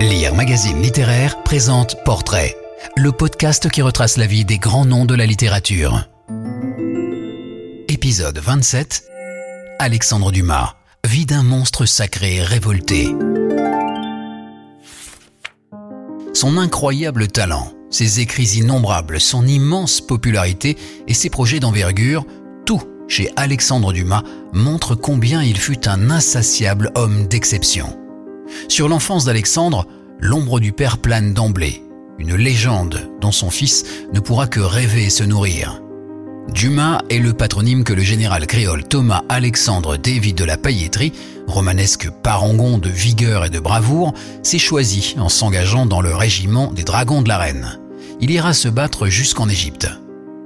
Lire Magazine Littéraire présente Portrait, le podcast qui retrace la vie des grands noms de la littérature. Épisode 27 Alexandre Dumas, vie d'un monstre sacré révolté. Son incroyable talent, ses écrits innombrables, son immense popularité et ses projets d'envergure, tout chez Alexandre Dumas montre combien il fut un insatiable homme d'exception. Sur l'enfance d'Alexandre, l'ombre du père plane d'emblée, une légende dont son fils ne pourra que rêver et se nourrir. Dumas est le patronyme que le général créole Thomas Alexandre David de la Pailletterie, romanesque parangon de vigueur et de bravoure, s'est choisi en s'engageant dans le régiment des Dragons de la Reine. Il ira se battre jusqu'en Égypte.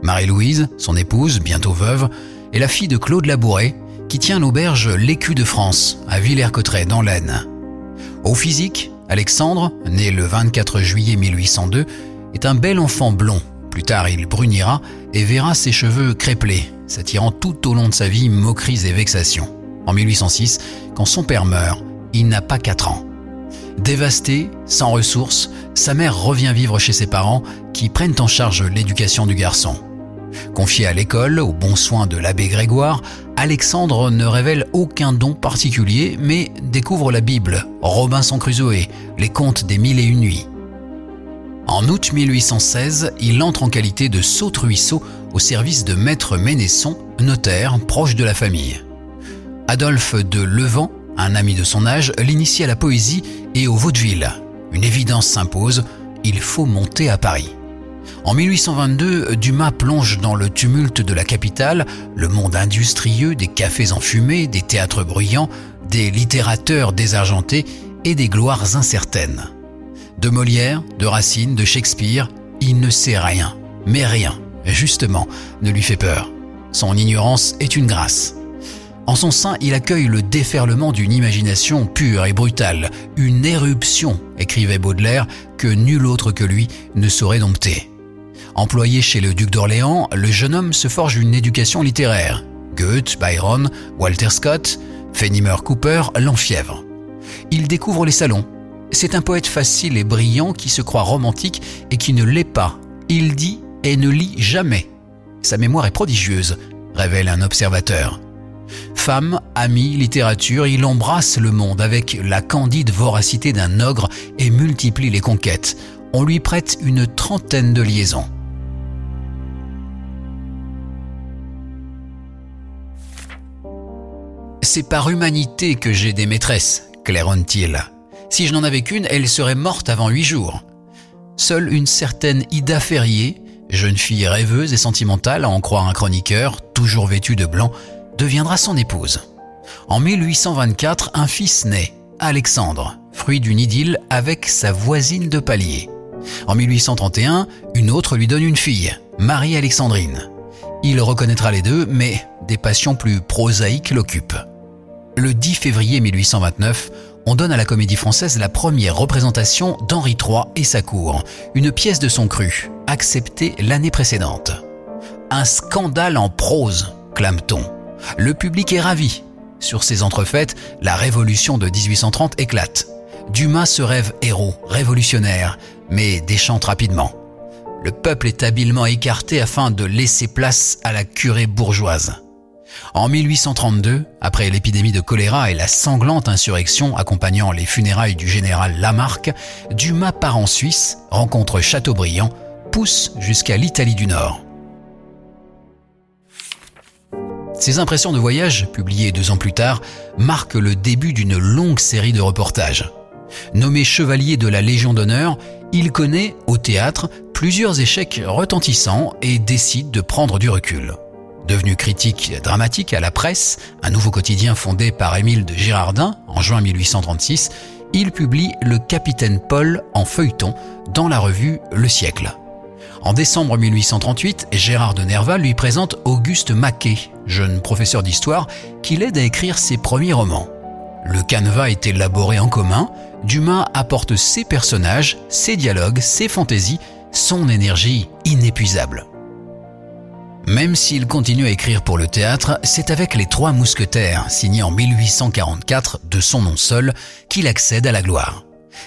Marie-Louise, son épouse, bientôt veuve, est la fille de Claude Labouret, qui tient l'auberge L'Écu de France, à Villers-Cotterêts, dans l'Aisne. Au physique, Alexandre, né le 24 juillet 1802, est un bel enfant blond. Plus tard, il brunira et verra ses cheveux crépelés, s'attirant tout au long de sa vie moqueries et vexations. En 1806, quand son père meurt, il n'a pas 4 ans. Dévasté, sans ressources, sa mère revient vivre chez ses parents qui prennent en charge l'éducation du garçon. Confié à l'école, aux bons soins de l'abbé Grégoire, Alexandre ne révèle aucun don particulier, mais découvre la Bible, Robinson Crusoe, les contes des mille et une nuits. En août 1816, il entre en qualité de saute-ruisseau au service de Maître Ménesson, notaire proche de la famille. Adolphe de Levant, un ami de son âge, l'initie à la poésie et au vaudeville. Une évidence s'impose, il faut monter à Paris. En 1822, Dumas plonge dans le tumulte de la capitale, le monde industrieux des cafés enfumés, des théâtres bruyants, des littérateurs désargentés et des gloires incertaines. De Molière, de Racine, de Shakespeare, il ne sait rien, mais rien, justement, ne lui fait peur. Son ignorance est une grâce. En son sein, il accueille le déferlement d'une imagination pure et brutale, une éruption, écrivait Baudelaire, que nul autre que lui ne saurait dompter. Employé chez le duc d'Orléans, le jeune homme se forge une éducation littéraire. Goethe, Byron, Walter Scott, Fenimer Cooper l'enfièvre. Il découvre les salons. C'est un poète facile et brillant qui se croit romantique et qui ne l'est pas. Il dit et ne lit jamais. Sa mémoire est prodigieuse, révèle un observateur. Femme, amis, littérature, il embrasse le monde avec la candide voracité d'un ogre et multiplie les conquêtes. On lui prête une trentaine de liaisons. C'est par humanité que j'ai des maîtresses, claironne-t-il. Si je n'en avais qu'une, elle serait morte avant huit jours. Seule une certaine Ida Ferrier, jeune fille rêveuse et sentimentale à en croire un chroniqueur, toujours vêtue de blanc, deviendra son épouse. En 1824, un fils naît, Alexandre, fruit d'une idylle avec sa voisine de palier. En 1831, une autre lui donne une fille, Marie-Alexandrine. Il reconnaîtra les deux, mais des passions plus prosaïques l'occupent le 10 février 1829, on donne à la Comédie Française la première représentation d'Henri III et sa cour, une pièce de son cru, acceptée l'année précédente. Un scandale en prose, clame-t-on. Le public est ravi. Sur ces entrefaites, la révolution de 1830 éclate. Dumas se rêve héros, révolutionnaire, mais déchante rapidement. Le peuple est habilement écarté afin de laisser place à la curée bourgeoise. En 1832, après l'épidémie de choléra et la sanglante insurrection accompagnant les funérailles du général Lamarck, Dumas part en Suisse, rencontre Chateaubriand, pousse jusqu'à l'Italie du Nord. Ces impressions de voyage, publiées deux ans plus tard, marquent le début d'une longue série de reportages. Nommé chevalier de la Légion d'honneur, il connaît, au théâtre, plusieurs échecs retentissants et décide de prendre du recul. Devenu critique dramatique à la presse, un nouveau quotidien fondé par Émile de Girardin en juin 1836, il publie Le Capitaine Paul en feuilleton dans la revue Le Siècle. En décembre 1838, Gérard de Nerval lui présente Auguste Maquet, jeune professeur d'histoire, qui l'aide à écrire ses premiers romans. Le canevas est élaboré en commun, Dumas apporte ses personnages, ses dialogues, ses fantaisies, son énergie inépuisable. Même s'il continue à écrire pour le théâtre, c'est avec Les Trois Mousquetaires, signé en 1844 de son nom seul, qu'il accède à la gloire.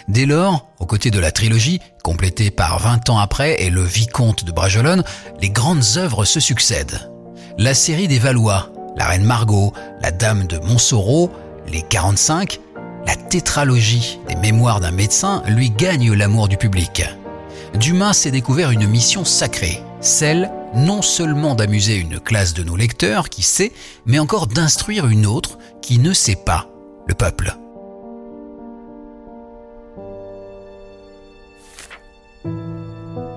Dès lors, aux côtés de la trilogie, complétée par 20 ans après et le Vicomte de Bragelonne, les grandes œuvres se succèdent. La série des Valois, La Reine Margot, La Dame de Montsoreau, Les 45, la tétralogie des mémoires d'un médecin lui gagne l'amour du public. Dumas s'est découvert une mission sacrée, celle non seulement d'amuser une classe de nos lecteurs qui sait, mais encore d'instruire une autre qui ne sait pas, le peuple.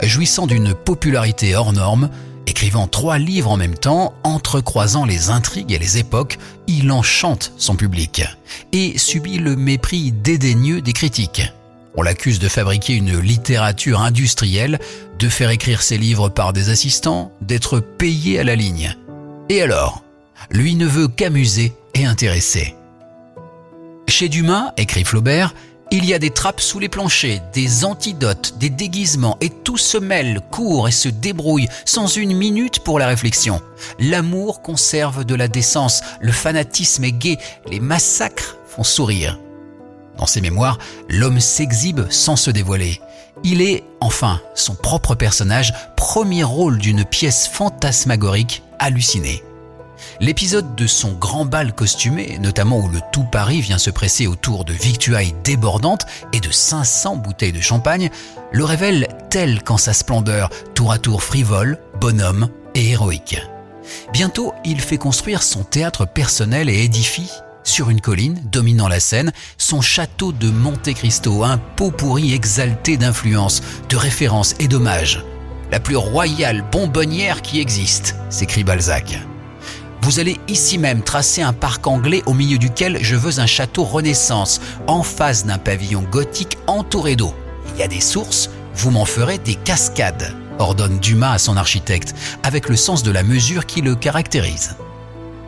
Jouissant d'une popularité hors norme, écrivant trois livres en même temps, entrecroisant les intrigues et les époques, il enchante son public et subit le mépris dédaigneux des critiques. On l'accuse de fabriquer une littérature industrielle, de faire écrire ses livres par des assistants, d'être payé à la ligne. Et alors? Lui ne veut qu'amuser et intéresser. Chez Dumas, écrit Flaubert, il y a des trappes sous les planchers, des antidotes, des déguisements, et tout se mêle, court et se débrouille, sans une minute pour la réflexion. L'amour conserve de la décence, le fanatisme est gai, les massacres font sourire. Dans ses mémoires, l'homme s'exhibe sans se dévoiler. Il est, enfin, son propre personnage, premier rôle d'une pièce fantasmagorique hallucinée. L'épisode de son grand bal costumé, notamment où le tout Paris vient se presser autour de victuailles débordantes et de 500 bouteilles de champagne, le révèle tel qu'en sa splendeur, tour à tour frivole, bonhomme et héroïque. Bientôt, il fait construire son théâtre personnel et édifie sur une colline dominant la Seine, son château de Monte Cristo, un pot pourri exalté d'influence, de références et d'hommages. La plus royale bonbonnière qui existe, s'écrit Balzac. Vous allez ici même tracer un parc anglais au milieu duquel je veux un château renaissance, en face d'un pavillon gothique entouré d'eau. Il y a des sources, vous m'en ferez des cascades, ordonne Dumas à son architecte, avec le sens de la mesure qui le caractérise.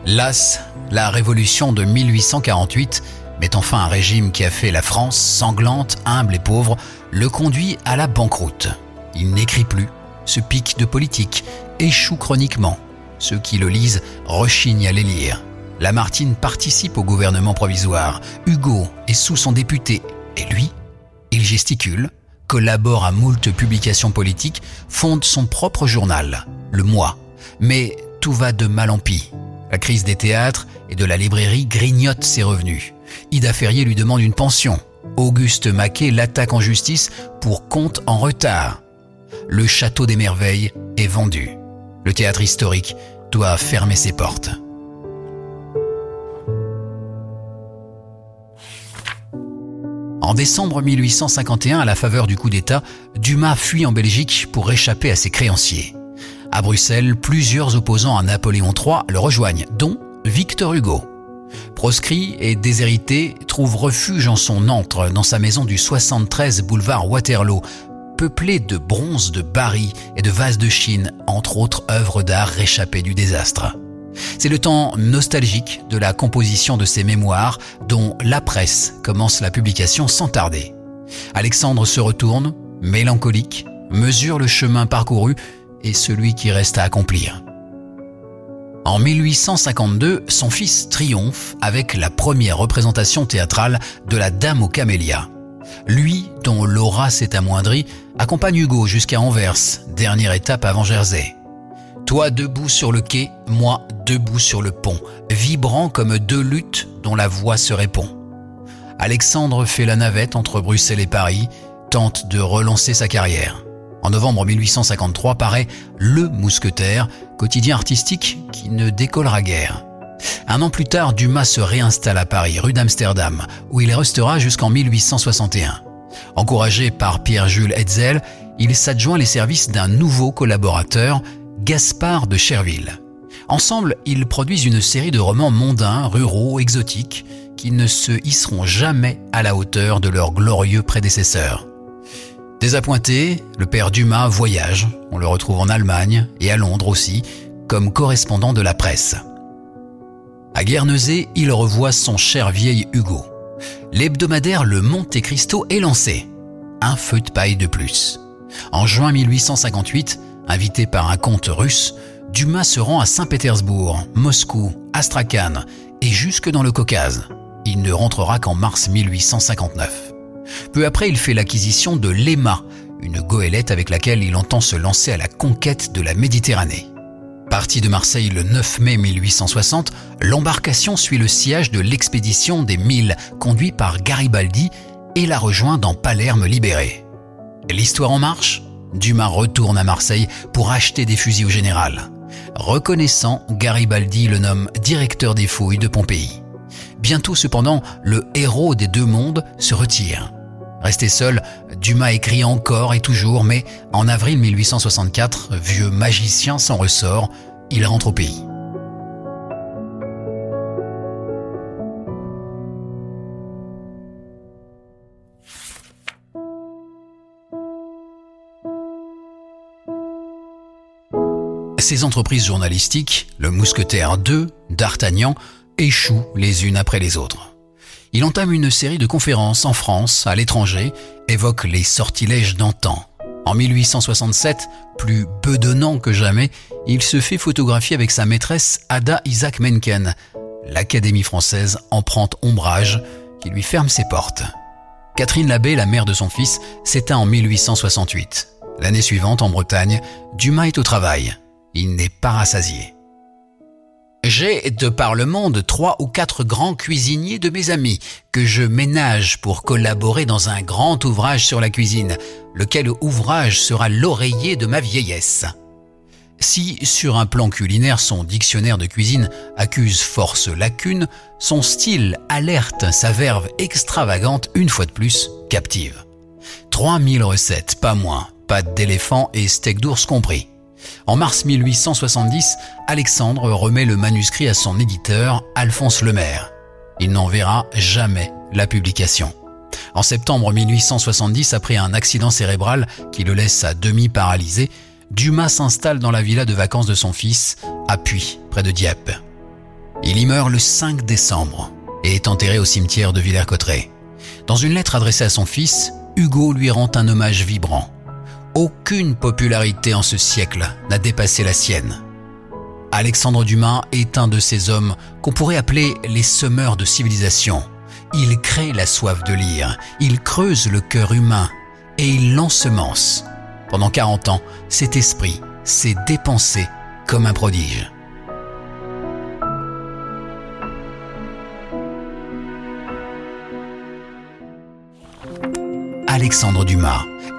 Las, la révolution de 1848 met enfin un régime qui a fait la France sanglante, humble et pauvre, le conduit à la banqueroute. Il n'écrit plus, se pique de politique, échoue chroniquement, ceux qui le lisent rechignent à les lire. Lamartine participe au gouvernement provisoire. Hugo est sous son député. Et lui, il gesticule, collabore à moult publications politiques, fonde son propre journal, Le Moi. Mais tout va de mal en pis. La crise des théâtres et de la librairie grignote ses revenus. Ida Ferrier lui demande une pension. Auguste Maquet l'attaque en justice pour compte en retard. Le château des merveilles est vendu le théâtre historique doit fermer ses portes. En décembre 1851, à la faveur du coup d'État, Dumas fuit en Belgique pour échapper à ses créanciers. À Bruxelles, plusieurs opposants à Napoléon III le rejoignent, dont Victor Hugo. Proscrit et déshérité, trouve refuge en son antre dans sa maison du 73 boulevard Waterloo, peuplé de bronzes de Bari et de vases de Chine, entre autres œuvres d'art réchappées du désastre. C'est le temps nostalgique de la composition de ses mémoires dont la presse commence la publication sans tarder. Alexandre se retourne, mélancolique, mesure le chemin parcouru et celui qui reste à accomplir. En 1852, son fils triomphe avec la première représentation théâtrale de La Dame aux Camélias. Lui, dont l'aura s'est amoindrie, accompagne Hugo jusqu'à Anvers, dernière étape avant Jersey. Toi debout sur le quai, moi debout sur le pont, vibrant comme deux luttes dont la voix se répond. Alexandre fait la navette entre Bruxelles et Paris, tente de relancer sa carrière. En novembre 1853 paraît Le Mousquetaire, quotidien artistique qui ne décollera guère. Un an plus tard, Dumas se réinstalle à Paris, rue d'Amsterdam, où il restera jusqu'en 1861. Encouragé par Pierre-Jules Hetzel, il s'adjoint les services d'un nouveau collaborateur, Gaspard de Cherville. Ensemble, ils produisent une série de romans mondains, ruraux, exotiques, qui ne se hisseront jamais à la hauteur de leurs glorieux prédécesseurs. Désappointé, le père Dumas voyage, on le retrouve en Allemagne et à Londres aussi, comme correspondant de la presse. À Guernesey, il revoit son cher vieil Hugo. L'hebdomadaire Le Monte Cristo est lancé. Un feu de paille de plus. En juin 1858, invité par un comte russe, Dumas se rend à Saint-Pétersbourg, Moscou, Astrakhan et jusque dans le Caucase. Il ne rentrera qu'en mars 1859. Peu après, il fait l'acquisition de l'EMA, une goélette avec laquelle il entend se lancer à la conquête de la Méditerranée. Parti de Marseille le 9 mai 1860, l'embarcation suit le sillage de l'expédition des Mille, conduit par Garibaldi, et la rejoint dans Palerme libéré. L'histoire en marche? Dumas retourne à Marseille pour acheter des fusils au général. Reconnaissant, Garibaldi le nomme directeur des fouilles de Pompéi. Bientôt cependant, le héros des deux mondes se retire. Resté seul, Dumas écrit encore et toujours, mais en avril 1864, vieux magicien sans ressort, il rentre au pays. Ses entreprises journalistiques, Le Mousquetaire 2, D'Artagnan, échouent les unes après les autres. Il entame une série de conférences en France, à l'étranger, évoque les sortilèges d'antan. En 1867, plus bedonnant que jamais, il se fait photographier avec sa maîtresse Ada Isaac Menken. L'Académie française en prend ombrage, qui lui ferme ses portes. Catherine Labbé, la mère de son fils, s'éteint en 1868. L'année suivante, en Bretagne, Dumas est au travail. Il n'est pas rassasié. J'ai, de par le monde, trois ou quatre grands cuisiniers de mes amis que je ménage pour collaborer dans un grand ouvrage sur la cuisine, lequel ouvrage sera l'oreiller de ma vieillesse? Si, sur un plan culinaire, son dictionnaire de cuisine accuse force lacune, son style alerte, sa verve extravagante, une fois de plus, captive. 3000 recettes, pas moins, pâte d'éléphant et steak d'ours compris. En mars 1870, Alexandre remet le manuscrit à son éditeur, Alphonse Lemaire. Il n'en verra jamais la publication. En septembre 1870, après un accident cérébral qui le laisse à demi paralysé, Dumas s'installe dans la villa de vacances de son fils, à Puy, près de Dieppe. Il y meurt le 5 décembre et est enterré au cimetière de Villers-Cotterêts. Dans une lettre adressée à son fils, Hugo lui rend un hommage vibrant. Aucune popularité en ce siècle n'a dépassé la sienne. Alexandre Dumas est un de ces hommes qu'on pourrait appeler les semeurs de civilisation. Il crée la soif de lire, il creuse le cœur humain et il l'ensemence. Pendant 40 ans, cet esprit s'est dépensé comme un prodige. Alexandre Dumas